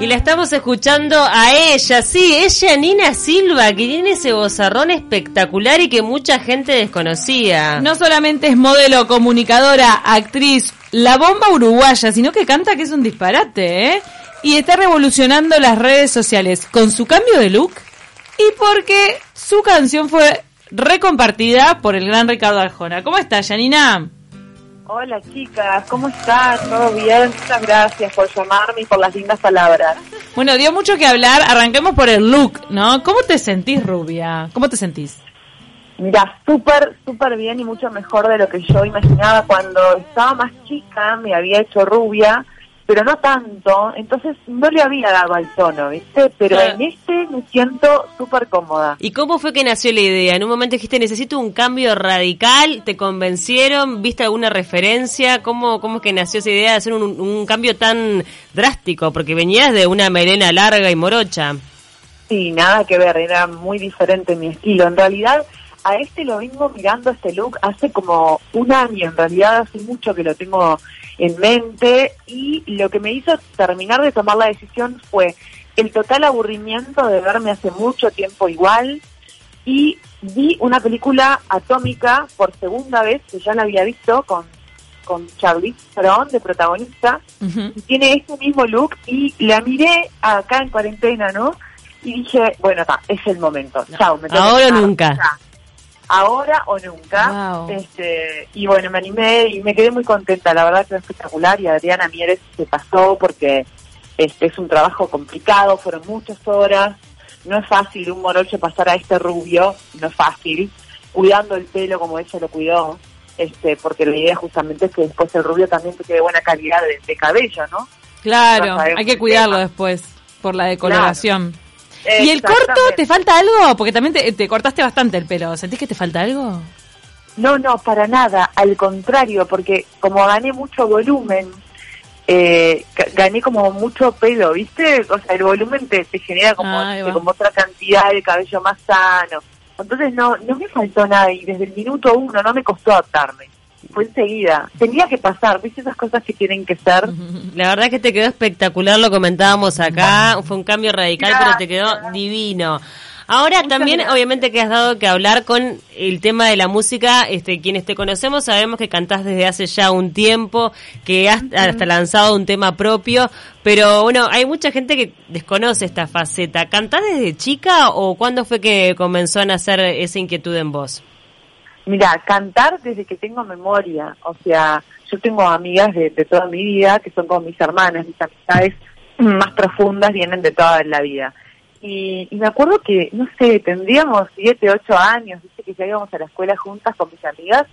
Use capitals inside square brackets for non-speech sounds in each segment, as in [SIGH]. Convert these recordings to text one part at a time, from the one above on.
Y la estamos escuchando a ella, sí, ella Nina Silva, que tiene ese bozarrón espectacular y que mucha gente desconocía. No solamente es modelo, comunicadora, actriz, la bomba uruguaya, sino que canta que es un disparate, ¿eh? Y está revolucionando las redes sociales con su cambio de look y porque su canción fue recompartida por el gran Ricardo Arjona. ¿Cómo estás, Janina? Hola chicas, ¿cómo están? ¿Todo bien? Muchas gracias por llamarme y por las lindas palabras. Bueno, dio mucho que hablar. Arranquemos por el look, ¿no? ¿Cómo te sentís, rubia? ¿Cómo te sentís? Mira, súper, súper bien y mucho mejor de lo que yo imaginaba cuando estaba más chica, me había hecho rubia pero no tanto, entonces no le había dado al tono, ¿viste? Pero en este me siento súper cómoda. ¿Y cómo fue que nació la idea? En un momento dijiste, necesito un cambio radical, ¿te convencieron? ¿Viste alguna referencia? ¿Cómo, cómo es que nació esa idea de hacer un, un cambio tan drástico? Porque venías de una melena larga y morocha. Sí, nada que ver, era muy diferente mi estilo. En realidad, a este lo vengo mirando, este look, hace como un año, en realidad hace mucho que lo tengo en mente y lo que me hizo terminar de tomar la decisión fue el total aburrimiento de verme hace mucho tiempo igual y vi una película atómica por segunda vez, que ya la había visto con, con Charlie Theron de protagonista, y tiene este mismo look y la miré acá en cuarentena, ¿no? Y dije, bueno, está, es el momento. Chao, me Ahora nunca ahora o nunca. Este, y bueno, me animé y me quedé muy contenta, la verdad que es espectacular y Adriana Mieres se pasó porque este es un trabajo complicado, fueron muchas horas, no es fácil un morocho pasar a este rubio, no es fácil, cuidando el pelo como ella lo cuidó, este, porque la idea justamente es que después el rubio también te quede buena calidad de, cabello, ¿no? Claro, hay que cuidarlo después por la decoloración. ¿Y el corto te falta algo? Porque también te, cortaste bastante el pelo. ¿Sentís que te falta algo? No, no, para nada. Al contrario, porque como gané mucho volumen, eh, gané como mucho pelo, ¿viste? O sea, el volumen te, genera como, como otra cantidad de cabello más sano. Entonces no, no me faltó nada y desde el minuto uno no me costó adaptarme fue enseguida. Tenía que pasar, ¿viste esas cosas que tienen que ser? [LAUGHS] La verdad que te quedó espectacular, lo comentábamos acá, fue un cambio radical, pero te quedó divino. Ahora también, obviamente, que has dado que hablar con el tema de la música. Este, quienes te conocemos sabemos que cantás desde hace ya un tiempo, que has hasta lanzado un tema propio, pero bueno, hay mucha gente que desconoce esta faceta. ¿Cantás desde chica o cuándo fue que comenzó a nacer esa inquietud en vos? Mira, cantar desde que tengo memoria, o sea, yo tengo amigas de, toda mi vida que son como mis hermanas, mis amistades más profundas vienen de toda la vida. Y, me acuerdo que, no sé, tendríamos siete, ocho años, dice que ya íbamos a la escuela juntas con mis amigas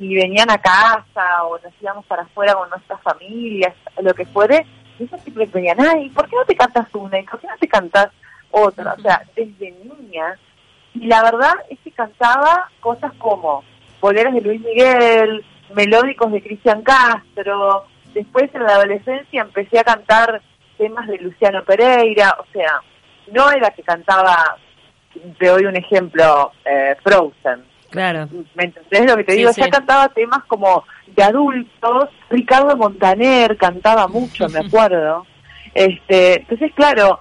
y venían a casa o nos íbamos para afuera con nuestras familias, lo que fuere, y ellos siempre venían, ay, ¿por qué no te cantas una? ¿Y por qué no te cantas otra? O sea, desde niña y la verdad es que cantaba cosas como boleros de Luis Miguel, melódicos de Cristian Castro, después en la adolescencia empecé a cantar temas de Luciano Pereira, o sea, no era que cantaba, te doy un ejemplo, eh, Frozen. Claro. ¿Me entendés lo que te digo? Ya cantaba temas como de adultos, Ricardo Montaner cantaba mucho, me [LAUGHS] acuerdo. Este, entonces, claro,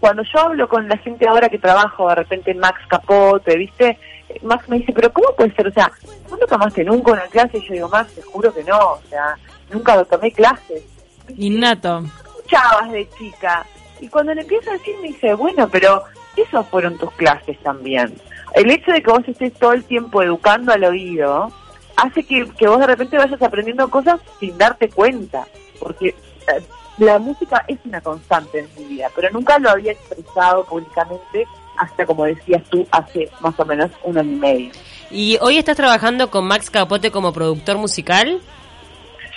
cuando yo hablo con la gente ahora que trabajo de repente en Max Capote, ¿viste? Max me dice, pero ¿cómo puede ser? O sea, ¿no tomaste nunca una clase? Y yo digo, Max, te juro que no, o sea, nunca lo tomé clases. Innato. Escuchabas de chica. Y cuando le empiezo a decir, me dice, bueno, pero esas fueron tus clases también. El hecho de que vos estés todo el tiempo educando al oído hace que, que vos de repente vayas aprendiendo cosas sin darte cuenta. Porque eh, la música es una constante en mi vida, pero nunca lo había expresado públicamente hasta, como decías tú, hace más o menos un año y medio. ¿Y hoy estás trabajando con Max Capote como productor musical?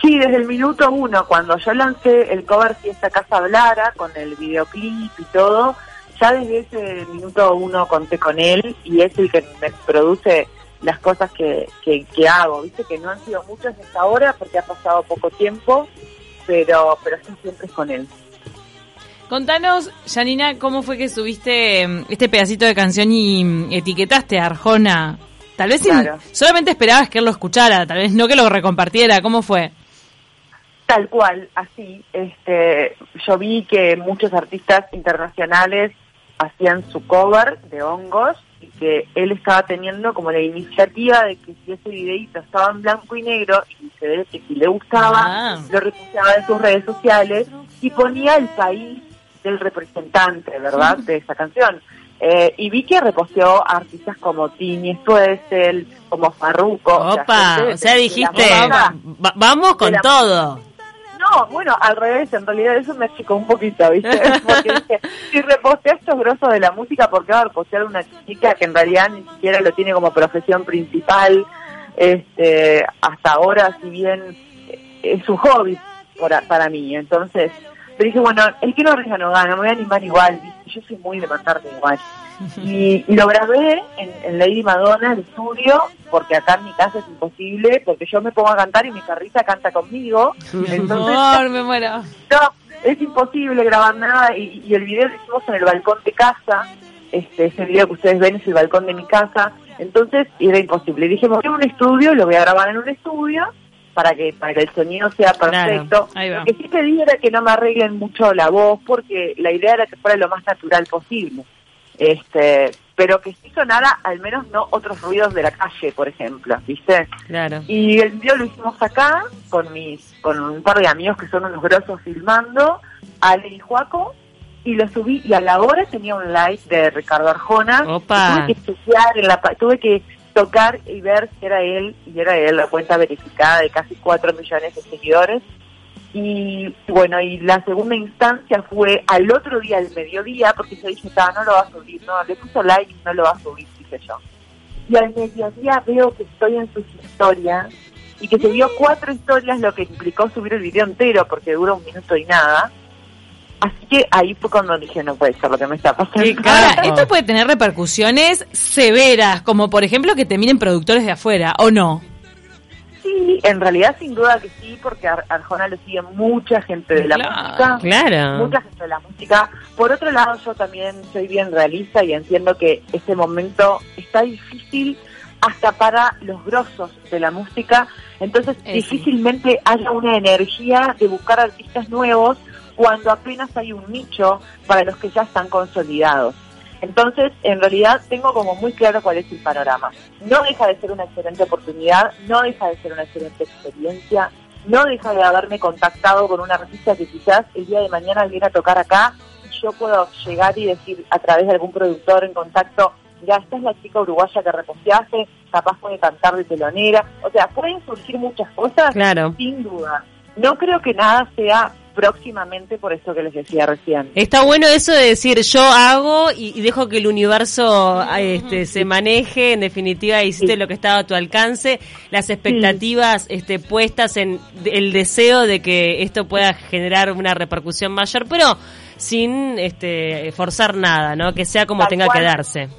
Sí, desde el minuto uno, cuando yo lancé el cover Si esta casa hablara, con el videoclip y todo, ya desde ese minuto uno conté con él y es el que me produce las cosas que, que, que hago. Viste que no han sido muchas hasta ahora porque ha pasado poco tiempo, pero, pero sí siempre es con él. Contanos, Janina, cómo fue que subiste em, este pedacito de canción y em, etiquetaste a Arjona. Tal vez solamente esperabas que él lo escuchara, tal vez no que lo recompartiera. ¿Cómo fue? Tal cual, así. Este, yo vi que muchos artistas internacionales hacían su cover de hongos que él estaba teniendo como la iniciativa de que si ese videito estaba en blanco y negro y se ve que si le gustaba, Ah. lo repusiaba en sus redes sociales y ponía el país del representante, ¿verdad?, [LAUGHS] de esa canción. Eh, y vi que reposteó artistas como Tini Stoessel, como Farruko. Opa, o sea, de la dijiste, vamos con todo. No, bueno, al revés, en realidad eso me achicó un poquito, ¿viste? [LAUGHS] Porque dije, si repostea estos grosos de la música, ¿por qué va a repostear una chica que en realidad ni siquiera lo tiene como profesión principal? Este, hasta ahora, si bien es un hobby por- para mí, entonces, pero dije, bueno, el que no arriesga no gana, me voy a animar igual, ¿viste? Yo soy muy de matarme igual. Y, y lo grabé en, en Lady Madonna, el estudio, porque acá en mi casa es imposible, porque yo me pongo a cantar y mi perrita canta conmigo. [LAUGHS] Entonces, Amor, me muero. no, es imposible grabar nada y, y el video lo hicimos en el balcón de casa. Este, ese video que ustedes ven es el balcón de mi casa. Entonces era imposible. Dije, me voy a un estudio, lo voy a grabar en un estudio para que para que el sonido sea perfecto. va. Lo que sí pedí era que no me arreglen mucho la voz porque la idea era que fuera lo más natural posible. Este, pero que sí sonara al menos no otros ruidos de la calle, por ejemplo, ¿viste? Claro. Y el video lo hicimos acá con mis con un par de amigos que son unos grosos filmando, Ale y Juaco, y lo subí y a la hora tenía un like de Ricardo Arjona. Opa. Tuve que estudiar en la tuve que tocar y ver si era él, y era él, la cuenta verificada de casi 4 millones de seguidores. Y bueno, y la segunda instancia fue al otro día, al mediodía, porque yo dije, "Ta, no lo va a subir, no, le puso like no lo va a subir, dije yo. Y al mediodía veo que estoy en sus historias y que se vio cuatro historias, lo que implicó subir el video entero, porque dura un minuto y nada. Así que ahí fue cuando dije, no puede ser lo que me está pasando. Ahora, esto puede tener repercusiones severas, como por ejemplo que te miren productores de afuera, ¿o no? Sí, en realidad sin duda que sí, porque Ar- Arjona lo sigue mucha gente de la Claro, música. Claro. Mucha gente de la música. Por otro lado, yo también soy bien realista y entiendo que este momento está difícil hasta para los grosos de la música. Entonces, sí. difícilmente haya una energía de buscar artistas nuevos cuando apenas hay un nicho para los que ya están consolidados. Entonces, en realidad tengo como muy claro cuál es el panorama. No deja de ser una excelente oportunidad, no deja de ser una excelente experiencia, no deja de haberme contactado con una artista que quizás el día de mañana viene a tocar acá y yo puedo llegar y decir a través de algún productor en contacto, ya esta es la chica uruguaya que reposteaste, capaz puede cantar de telonera. O sea, pueden surgir muchas cosas, Claro. sin duda. No creo que nada sea próximamente por esto que les decía recién. Está bueno eso de decir yo hago y, y dejo que el universo este, se maneje. En definitiva, hiciste Sí. lo que estaba a tu alcance. Las expectativas este, puestas en el deseo de que esto pueda generar una repercusión mayor, pero sin este, forzar nada, ¿no? Que sea como Tal tenga cual. que darse.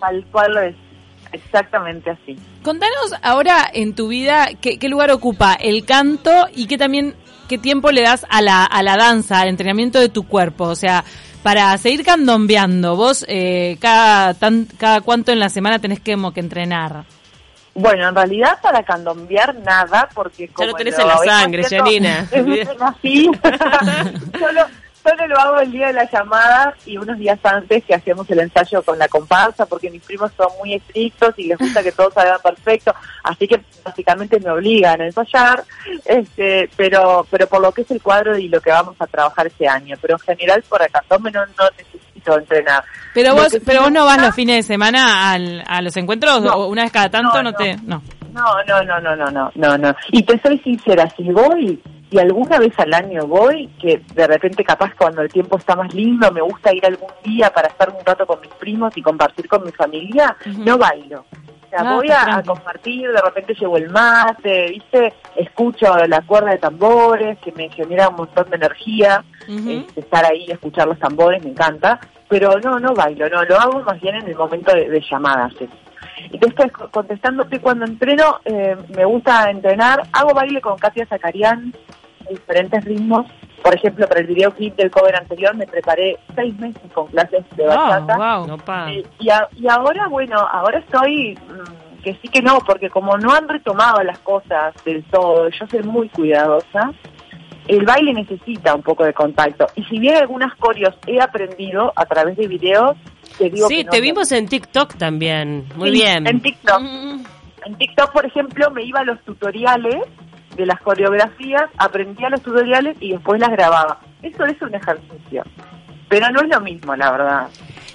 Tal cual lo es. Exactamente así. Contanos ahora en tu vida qué, qué lugar ocupa el canto y qué también qué tiempo le das a la, a la danza, al entrenamiento de tu cuerpo. O sea, para seguir candombeando, vos eh, cada, tan, cada cuánto en la semana tenés que, como que entrenar. Bueno, en realidad para candombear nada, porque como lo tenés en la sangre, Janina. [LAUGHS] que nací, [LAUGHS] solo, solo lo hago el día de la llamada y unos días antes que hacemos el ensayo con la comparsa, porque mis primos son muy estrictos y les gusta que todo salga perfecto, así que básicamente me obligan a ensayar, este, pero pero por lo que es el cuadro y lo que vamos a trabajar este año, pero en general por candombe no, no necesito entrenar. Pero Lo vos, pero vos no vas los fines de semana al- a los encuentros No. o una vez cada tanto no. te, no. No, no, no, no, no, no, no, no. Y te soy sincera, si voy y alguna vez al año voy, que de repente capaz cuando el tiempo está más lindo, me gusta ir algún día para estar un rato con mis primos y compartir con mi familia, no bailo. O sea, Ah, voy a, compartir, de repente llevo el mate, ¿viste? Escucho la cuerda de tambores, que me genera un montón de energía. Este, estar ahí y escuchar los tambores, me encanta, pero no, no bailo, no, lo hago más bien en el momento de, de llamadas. sí. Y después, co- contestándote, cuando entreno, eh, me gusta entrenar, hago baile con Katia Zacarián, en diferentes ritmos. Por ejemplo, para el videoclip del cover anterior me preparé seis meses con clases de Oh, bachata. wow. Eh, y, a- y ahora, bueno, ahora estoy mm, que sí que no, porque como no han retomado las cosas del todo, yo soy muy cuidadosa, el baile necesita un poco de contacto. Y si bien algunas coreos he aprendido a través de videos, te digo Sí, que no te vimos en TikTok también. Muy Sí, bien. En TikTok. Mm, En TikTok, por ejemplo, me iba a los tutoriales de las coreografías, aprendía los tutoriales y después las grababa. Eso es un ejercicio. Pero no es lo mismo, la verdad.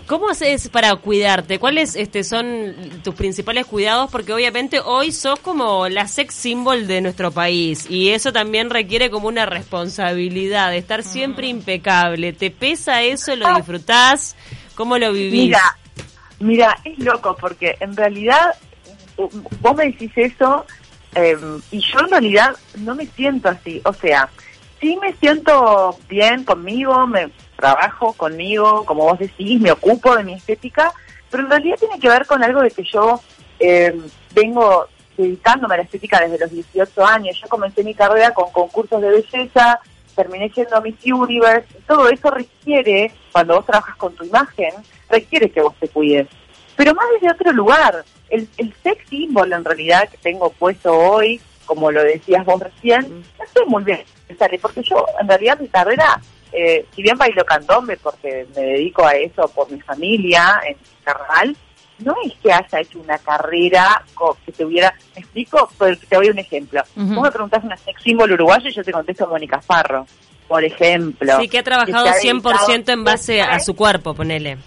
¿Cómo haces para cuidarte? ¿Cuáles este, son tus principales cuidados? Porque obviamente hoy sos como la sex symbol de nuestro país y eso también requiere como una responsabilidad de estar siempre impecable. ¿Te pesa eso? ¿Lo disfrutás? ¿Cómo lo vivís? Mira, mira, es loco porque en realidad vos me decís eso eh, y yo en realidad no me siento así. O sea, sí me siento bien conmigo, me trabajo conmigo, como vos decís, me ocupo de mi estética, pero en realidad tiene que ver con algo de que yo eh, vengo dedicándome a la estética desde los 18 años. Yo comencé mi carrera con concursos de belleza, terminé siendo Miss Universe, todo eso requiere, cuando vos trabajas con tu imagen, requiere que vos te cuides. Pero más desde otro lugar, el, el sex symbol en realidad que tengo puesto hoy, como lo decías vos recién, no estoy muy bien, ¿sabes? porque yo en realidad mi carrera, eh, si bien bailo candombe porque me dedico a eso por mi familia en carnaval, no es que haya hecho una carrera que te hubiera, ¿me explico? Pues te doy un ejemplo. Vos me preguntás una sex symbol uruguayo y yo te contesto Mónica Farro, por ejemplo. Sí, que ha trabajado ha 100% en base a su cuerpo, ponele.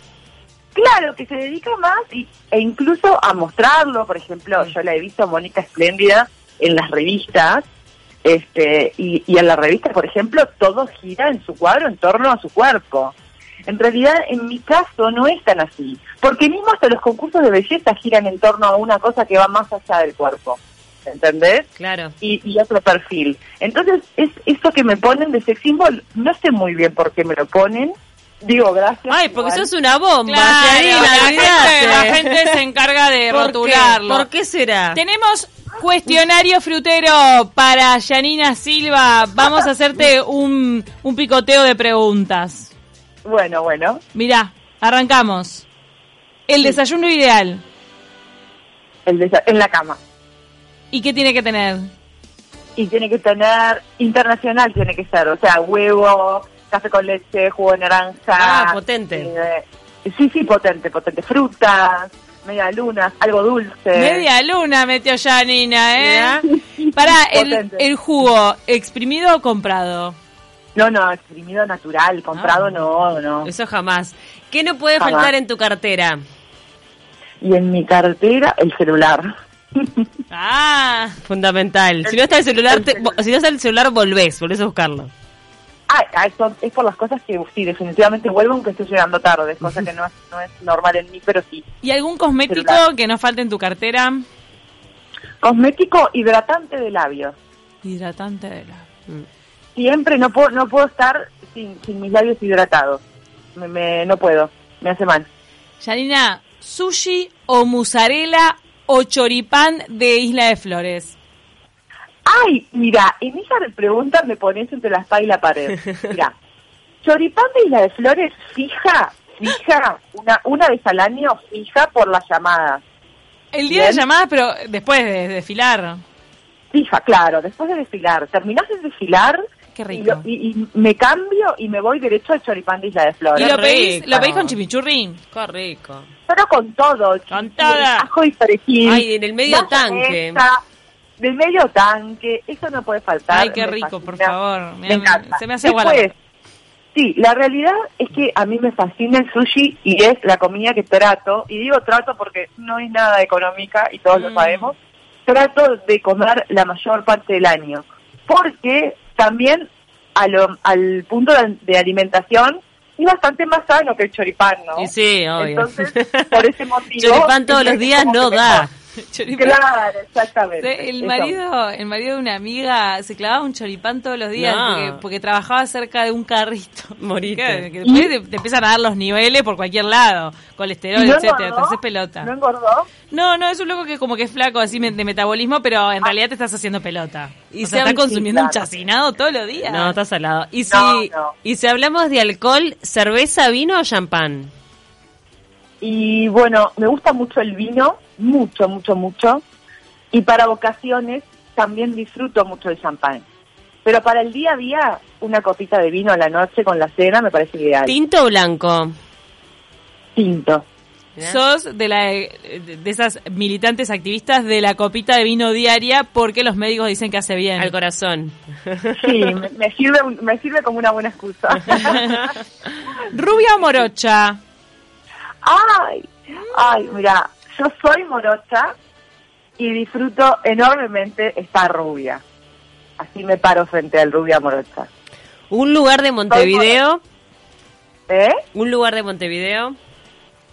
Claro, que se dedica más y, e incluso a mostrarlo. Por ejemplo, yo la he visto a Mónica Espléndida en las revistas. Este, y, y en la revista, por ejemplo, todo gira en su cuadro en torno a su cuerpo. En realidad, en mi caso, no es tan así. Porque mismo hasta los concursos de belleza giran en torno a una cosa que va más allá del cuerpo. ¿Entendés? Claro. y, y otro perfil. Entonces, es eso que me ponen de sex symbol, no sé muy bien por qué me lo ponen. Digo, gracias. Ay, porque igual. sos una bomba, Claro, la, gente, olvidate. la gente se encarga de ¿Por qué? rotularlo. ¿Por qué será? Tenemos cuestionario frutero para Yanina Silva. Vamos a hacerte un, un picoteo de preguntas. Bueno, bueno. Mirá, arrancamos. El desayuno ideal. El desa- en la cama. ¿Y qué tiene que tener? Y tiene que tener, internacional tiene que ser, o sea, huevo, café con leche, jugo de naranja. Ah, potente. eh, sí, sí, potente, potente. Frutas, media lunas, algo dulce. Media luna metió Yanina, ¿eh? Para el, el jugo, ¿exprimido o comprado? No, no, exprimido natural, comprado Ah. no, no. Eso jamás. ¿Qué no puede Jamás. faltar en tu cartera? Y en mi cartera, el celular. Ah, Fundamental. Si no está el celular, te- si no está el celular, volvés, volvés a buscarlo. Ah, ah, eso es por las cosas que sí, definitivamente vuelvo aunque esté llegando tarde, es cosa que no es, no es normal en mí, pero sí. ¿y algún cosmético Celular. que no falte en tu cartera? Cosmético hidratante de labios. Hidratante de la... Siempre no puedo no puedo estar sin, sin mis labios hidratados. Me, me- no puedo, me hace mal. Yanina, ¿sushi o mozzarella o choripán de Isla de Flores? Ay, mira, en esa pregunta me pones entre la espada y la pared. [LAUGHS] Mira, choripán de Isla de Flores fija, fija, una, una vez al año fija por las llamadas. El día Bien. de llamadas, pero después de desfilar. Fija, claro, después de desfilar. Terminás de desfilar Qué y, rico. lo- y- y me cambio y me voy derecho al choripán de Isla de Flores. ¿Y lo pedís, lo pedís con chimichurri? Qué rico. Pero con todo. Con toda. Ajo y perejil. Ay, en el medio tanque. Del medio tanque. Eso no puede faltar. Ay, qué rico, por favor. Me, Me- encanta. se me hace Después, Sí, la realidad es que a mí me fascina el sushi y es la comida que trato. Y digo trato porque no es nada económica y todos lo Mm. sabemos. Trato de comer la mayor parte del año. Porque también a lo- al punto de, de alimentación es bastante más sano que el choripán, ¿no? Y sí, obvio. Entonces, [LAUGHS] por ese motivo... Choripán todos los días no da. mejor. [LAUGHS] Choripán. Claro, exactamente. El marido, el marido de una amiga se clavaba un choripán todos los días No. porque, porque trabajaba cerca de un carrito. [LAUGHS] Morite. Que, después te, te empiezan a dar los niveles por cualquier lado, colesterol, ¿Y no etcétera, te haces pelota. ¿No engordó? No, no, es un loco que como que es flaco así de metabolismo, pero en realidad te estás haciendo pelota. Y se está se- consumiendo un chacinado todos los días. No, está salado. Y si, No, no. y si hablamos de alcohol, cerveza, vino o champán. Y bueno, me gusta mucho el vino, mucho, mucho, mucho. Y para ocasiones también disfruto mucho el champán. Pero para el día a día, una copita de vino a la noche con la cena me parece ideal. ¿Tinto o blanco? Tinto. Sos de, la, de esas militantes activistas de la copita de vino diaria porque los médicos dicen que hace bien. Al corazón. Sí, me, me sirve, me sirve como una buena excusa. [LAUGHS] Rubia o morocha. Ay, ay, mira, yo soy morocha y disfruto enormemente estar rubia. Así me paro frente al rubia morocha. Un lugar de Montevideo. ¿Eh? Un lugar de Montevideo.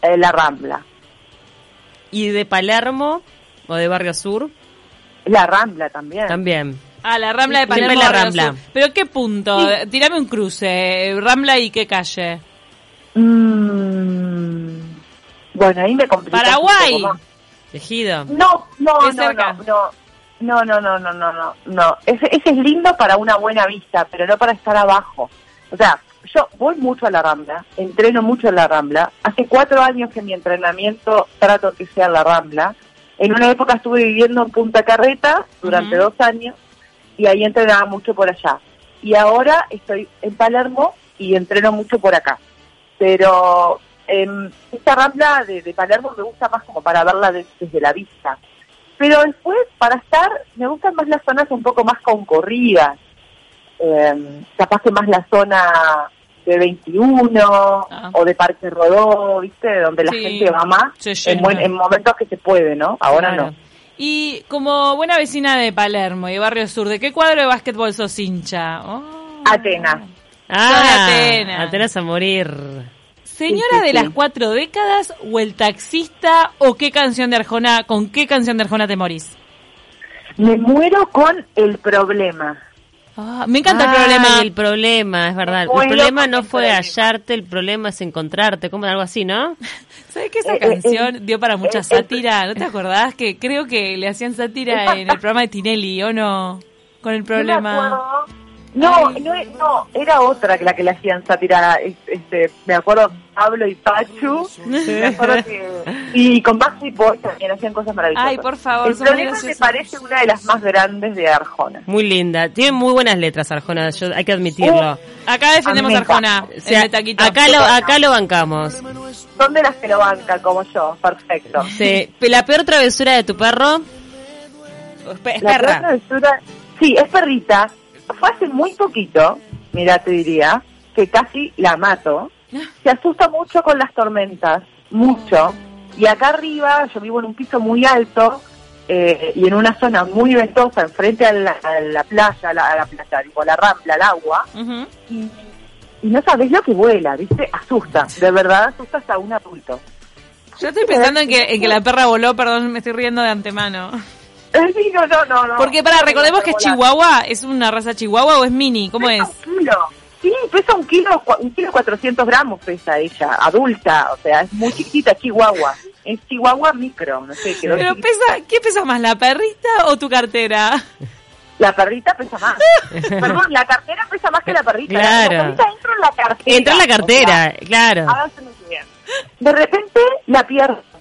Eh, la Rambla. Y de Palermo o de Barrio Sur. La Rambla también. También. Ah, la Rambla de Siempre Palermo. la Rambla. Sur. ¿Pero qué punto? Tirame un cruce. ¿Rambla y qué calle? Mm, bueno, ahí me complica. Paraguay. un poco más. Ejido. No, no, ¿Qué no, cerca? no, no. No, no, no, no, no, no, no. Ese, ese es lindo para una buena vista, pero no para estar abajo. O sea, yo voy mucho a la Rambla, entreno mucho en la Rambla. Hace cuatro años que mi entrenamiento trato que sea en la Rambla. En una época estuve viviendo en Punta Carreta durante dos años y ahí entrenaba mucho por allá. Y ahora estoy en Palermo y entreno mucho por acá. Pero em, esta Rambla de, de Palermo me gusta más como para verla de- desde la vista. Pero después, para estar, me gustan más las zonas un poco más concurridas. Eh, capaz que más la zona de 21 Ah. o de Parque Rodó, ¿viste? Donde la Sí, gente va más en, buen- en momentos que se puede, ¿no? Ahora Claro. no. Y como buena vecina de Palermo y de Barrio Sur, ¿de qué cuadro de básquetbol sos hincha? Oh. Atenas. Ah, Atenas. Atenas a morir. Señora de las cuatro décadas o el taxista o qué canción de Arjona, con qué canción de Arjona te morís? Me muero con el problema. Ah, me encanta el Ay, problema. el problema, es verdad. El problema no el fue problema. hallarte, el problema es encontrarte, como algo así, ¿no? [LAUGHS] ¿Sabes que esa Eh, eh, canción eh, dio para mucha eh, sátira? ¿No te acordás? Que creo que le hacían sátira en el [LAUGHS] programa de Tinelli, ¿o no? Con el No problema. acuerdo. No, no, no, era otra que la que le hacían sátira. es- Este, me acuerdo Pablo y Pachu. Me acuerdo que, y con Backstreet Boys también hacían cosas maravillosas. Ay, por favor, El problema me parece una de las más grandes de Arjona. Muy linda. Tiene muy buenas letras, Arjona, yo, hay que admitirlo. Acá defendemos A Arjona, O sea, acá lo, acá lo bancamos. Son de las que lo bancan, como yo. Perfecto. Sí. La peor travesura de tu perro. Es La perra. peor travesura- sí, es perrita. Fue hace muy poquito, mira, te diría, que casi la mato. Se asusta mucho con las tormentas, mucho. Y acá arriba, yo vivo en un piso muy alto eh, y en una zona muy ventosa, enfrente a la, a la playa, a la, a la playa, digo, la rambla, al agua. Y, y no sabes lo que vuela, ¿viste? Asusta, de verdad asusta hasta un adulto. Yo estoy pensando en que, en que la perra voló, perdón, me estoy riendo de antemano. [LAUGHS] Sí, no, no, no, no. Porque para, recordemos que es chihuahua, ¿es una raza chihuahua o es mini? ¿Cómo es? Pesa un kilo. Sí, pesa un kilo, un kilo 400 gramos pesa ella, adulta, o sea, es muy chiquita, chihuahua. Es chihuahua micro, no sé, quedó Pero chiquita. pesa, ¿qué pesa más, la perrita o tu cartera? La perrita pesa más. [LAUGHS] Perdón, la cartera pesa más que la perrita. Claro. La perrita entra en la cartera. Entra en la o sea, cartera, claro. bien. De repente la pierdo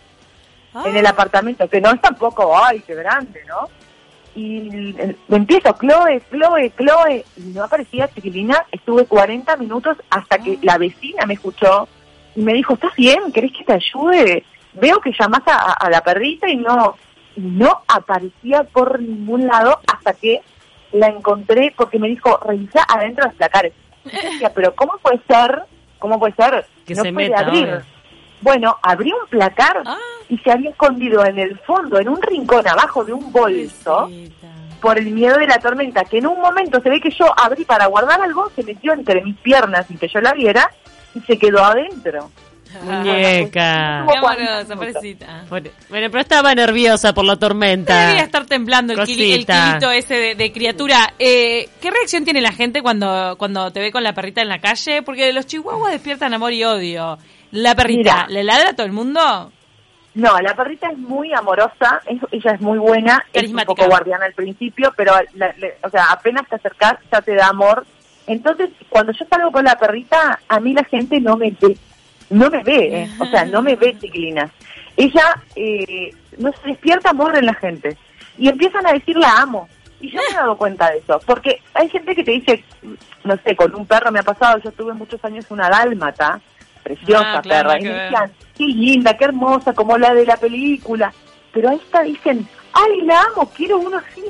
en el apartamento, que no es tampoco, ay, qué grande, ¿no? Y me empiezo, Chloe, Chloe, Chloe, y no aparecía chiquilina, estuve 40 minutos hasta que la vecina me escuchó y me dijo, ¿estás bien? ¿Querés que te ayude? Veo que llamás a, a la perrita y no, no aparecía por ningún lado hasta que la encontré porque me dijo, revisa adentro los placares. [LAUGHS] Decía, pero ¿cómo puede ser? ¿Cómo puede ser? Que no se puede meta, abrir. Bueno, abrí un placar Ah. Y se había escondido en el fondo, en un rincón abajo de un bolso, por el miedo de la tormenta, que en un momento se ve que yo abrí para guardar algo, se metió entre mis piernas sin que yo la viera y se quedó adentro. Muñeca. Qué Como amorosa, 40 pobrecita. Bueno, pero estaba nerviosa por la tormenta. Debería estar temblando el, kili- el kilito ese de, de criatura. Eh, ¿Qué reacción tiene la gente cuando, cuando te ve con la perrita en la calle? Porque los chihuahuas despiertan amor y odio. ¿La perrita Mira. le ladra a todo el mundo? No, la perrita es muy amorosa, es- ella es muy buena, es un poco guardiana al principio, pero la- le- o sea, apenas te acercas ya te da amor. Entonces, cuando yo salgo con la perrita, a mí la gente no me ve, no me ve, eh, o sea, no me ve [LAUGHS] chiquilinas. Ella eh, no se despierta amor en la gente y empiezan a decir la amo, Y yo me he dado cuenta de eso, porque hay gente que te dice, no sé, con un perro me ha pasado, yo tuve muchos años una dálmata, preciosa Ah, claro, perra, y me ver. decían, qué linda, qué hermosa, como la de la película. Pero a esta dicen, ay, la amo, quiero uno así.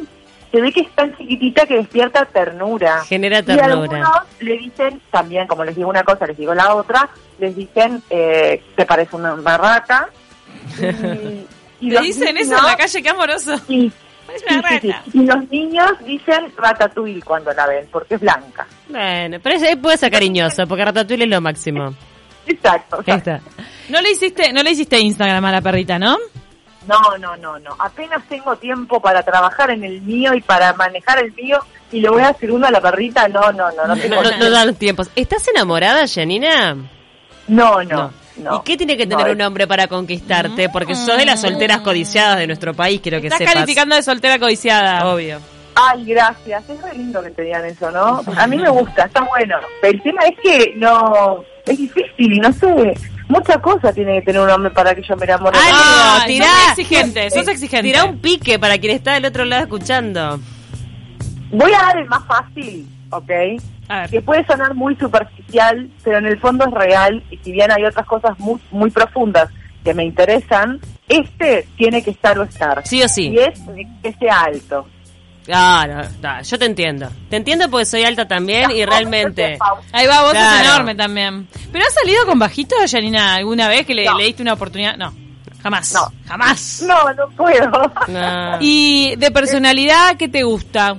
Se ve que es tan chiquitita que despierta ternura. Genera Y ternura. algunos le dicen, también, como les digo una cosa, les digo la otra, les dicen, eh, te parece una barraca. Y, y ¿Te los dicen eso en la calle? ¡Qué amoroso! Sí, Es sí, una sí, sí. rata. Y los niños dicen ratatouille cuando la ven, porque es blanca. Bueno, pero ese puede ser cariñoso, porque Ratatouille es lo máximo. Exacto. Exacto. está. No le hiciste, no le hiciste Instagram a la perrita, ¿no? No, no, no, no. Apenas tengo tiempo para trabajar en el mío y para manejar el mío y le voy a hacer uno a la perrita. No, no, no, no tengo No, no, tiempo. no dan los tiempos. ¿Estás enamorada, Janina? No, no, no. ¿Y qué tiene que tener No, un hombre para conquistarte? Porque sos de las solteras codiciadas de nuestro país, quiero que Estás sepas. calificando de soltera codiciada. Obvio. Ay, gracias. Es re lindo que te digan eso, ¿no? A mí me gusta, está bueno. Pero el tema es que no... Es difícil y no sé... Mucha cosa tiene que tener un hombre para que yo me enamore. Ah, tirá. sos exigente, sos exigente. Tira un pique para quien está del otro lado escuchando. Voy a dar el más fácil, ¿ok? Que puede sonar muy superficial, pero en el fondo es real y si bien hay otras cosas muy, muy profundas que me interesan, este tiene que estar o estar. Sí o sí. Y es que sea alto. No, no, yo te entiendo. Te entiendo porque soy alta también y [LAUGHS] realmente... Ahí va, vos Claro. sos enorme también. ¿Pero has salido con bajito, Janina, alguna vez que le, No. le diste una oportunidad? No, jamás. No. Jamás. No, no puedo. No. [LAUGHS] Y de personalidad, ¿qué te gusta?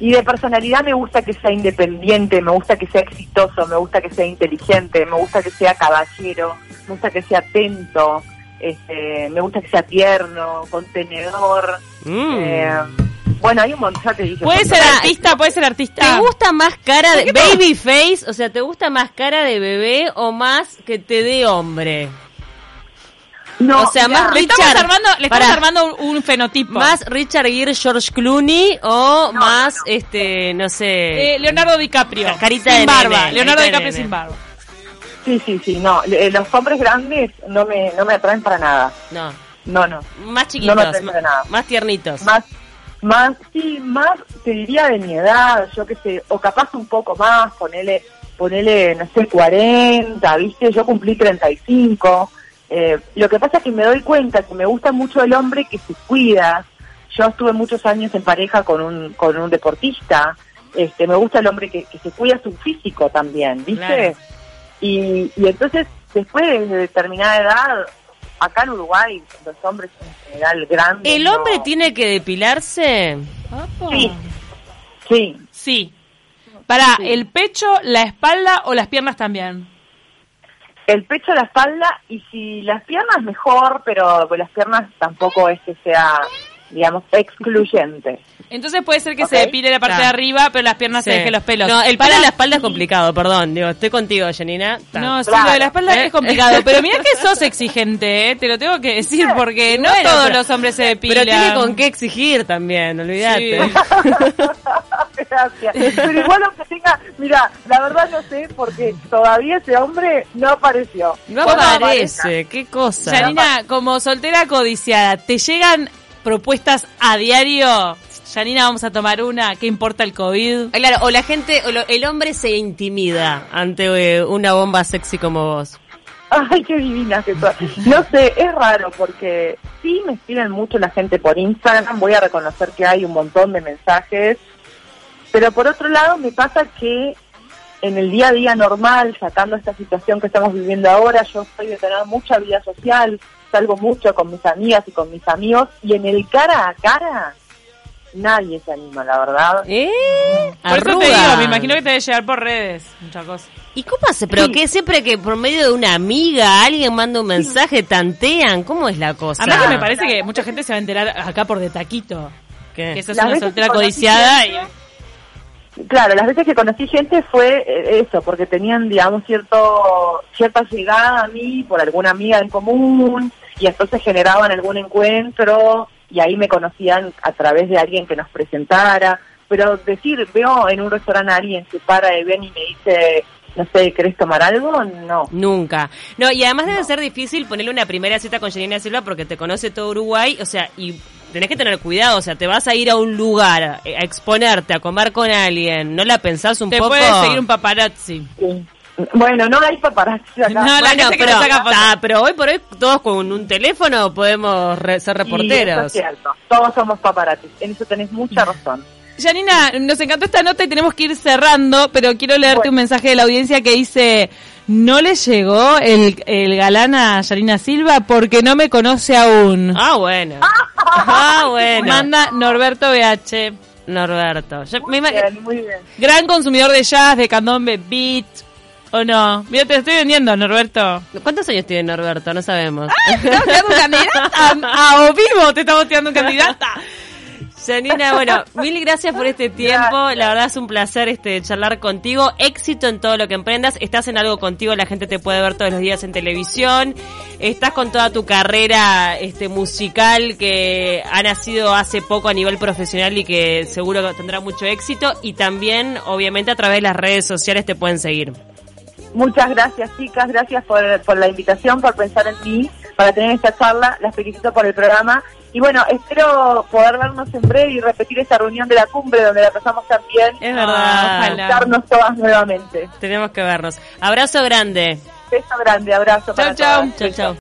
Y de personalidad me gusta que sea independiente, me gusta que sea exitoso, me gusta que sea inteligente, me gusta que sea caballero, me gusta que sea atento, este, me gusta que sea tierno, contenedor. Mm. eh, bueno, hay un montón, ya te dije. Puede ser artista, puede ser artista. ¿Te gusta más cara de baby face? O sea, ¿te gusta más cara de bebé o más que te dé hombre? No, o sea, mirá, más Le estamos Richard, armando, le estamos pará. armando un, un fenotipo. ¿Más Richard Gere, George Clooney o No, más, no, no. este, no sé... Eh, Leonardo DiCaprio. La carita sin de barba. nene, Leonardo carita de DiCaprio nene. sin barba. Sí, sí, sí, no, le- los hombres grandes no me, no me atraen para nada. No, No, no. más chiquitos, No me atraen para nada. más tiernitos. Más, más, sí, más, te diría de mi edad, yo qué sé, o capaz un poco más, ponele, ponele, no sé, 40, ¿viste? Yo cumplí 35. Eh, lo que pasa es que me doy cuenta que me gusta mucho el hombre que se cuida. Yo estuve muchos años en pareja con un, con un deportista. Este, me gusta el hombre que, que se cuida su físico también, ¿viste? Claro. Y, y entonces, después de determinada edad, acá en Uruguay, los hombres en general grandes. ¿El no- hombre tiene que depilarse? Sí, sí. Sí. Para Sí. el pecho, la espalda o las piernas también. El pecho, la espalda y si las piernas mejor, pero las piernas tampoco es que sea, digamos, excluyente. Entonces puede ser que se depile la parte Claro. de arriba, pero las piernas se Sí. dejen los pelos. No, el pelo Para- en la espalda es complicado, perdón. Digo, estoy contigo, Janina. Ta. No, sí, Claro. lo de la espalda ¿Eh? es complicado. [LAUGHS] Pero mira que sos exigente, ¿eh? te lo tengo que decir, porque no Bueno, todos pero- los hombres se depilan. Pero tiene con qué exigir también, olvídate. Sí. [LAUGHS] Gracias. Pero igual aunque tenga, mira, la verdad no sé porque todavía ese hombre no apareció. No Cuando aparece, qué cosa. Janina, como soltera codiciada, ¿te llegan propuestas a diario? Janina, vamos a tomar una, ¿qué importa el COVID? Ah, Claro, o la gente, o lo- el hombre se intimida ante eh, una bomba sexy como vos. Ay, qué divina que sos. No sé, es raro porque sí me escriben mucho la gente por Instagram, voy a reconocer que hay un montón de mensajes, pero por otro lado me pasa que en el día a día normal, sacando esta situación que estamos viviendo ahora, yo soy de tener mucha vida social, salgo mucho con mis amigas y con mis amigos, y en el cara a cara nadie se anima, la verdad. ¿Eh? Por eso te digo, me imagino que te debe llegar por redes, muchas cosas. ¿Y cómo hace? ¿Pero Sí. qué? Siempre que por medio de una amiga alguien manda un mensaje, tantean. ¿Cómo es la cosa? Además que me parece que mucha gente se va a enterar acá por de taquito. ¿Qué? Que sos Las una soltera codiciada y... Claro, las veces que conocí gente fue eh, eso, porque tenían, digamos, cierto cierta llegada a mí por alguna amiga en común y entonces generaban algún encuentro y ahí me conocían a través de alguien que nos presentara. Pero decir, veo en un restaurante a alguien que para de bien y me dice, no sé, ¿querés tomar algo? No. Nunca. No, y además debe ser difícil ponerle una primera cita con Janina Silva porque te conoce todo Uruguay, o sea, y tenés que tener cuidado, o sea, te vas a ir a un lugar eh, a exponerte, a comer con alguien, ¿no la pensás un Te poco? puede seguir un paparazzi. Sí. Bueno, no hay paparazzi acá. No, Bueno, gente que pero, ah, pero hoy por hoy todos con un teléfono podemos re- ser Sí, eso reporteros. es cierto. Todos somos paparazzis. En eso tenés mucha razón. Janina, nos encantó esta nota y tenemos que ir cerrando, pero quiero leerte Bueno. un mensaje de la audiencia que dice, no le llegó el, el galán a Janina Silva porque no me conoce aún. Ah, bueno. [LAUGHS] Ah, bueno. Manda Norberto BH, Norberto. Yo Muy bien, muy bien. gran consumidor de jazz, de candombe, beat, ¿o no? Mira, te estoy vendiendo, Norberto. ¿Cuántos años tiene Norberto? No sabemos. ¿Te estamos tirando un candidata? A o vivo te estamos tirando un candidata. Janina, bueno, mil gracias por este tiempo. Gracias. La verdad es un placer este charlar contigo. Éxito en todo lo que emprendas. Estás en algo contigo, la gente te puede ver todos los días en televisión. Estás con toda tu carrera este musical que ha nacido hace poco a nivel profesional y que seguro tendrá mucho éxito. Y también, obviamente, a través de las redes sociales te pueden seguir. Muchas gracias, chicas. Gracias por, por la invitación, por pensar en mí, para tener esta charla. Las felicito por el programa. Y bueno, espero poder vernos en breve y repetir esta reunión de la cumbre donde la pasamos tan bien. Es verdad. Ah, todas nuevamente. Tenemos que vernos. Abrazo grande. Beso grande, abrazo. chau. todas. Chau, chau.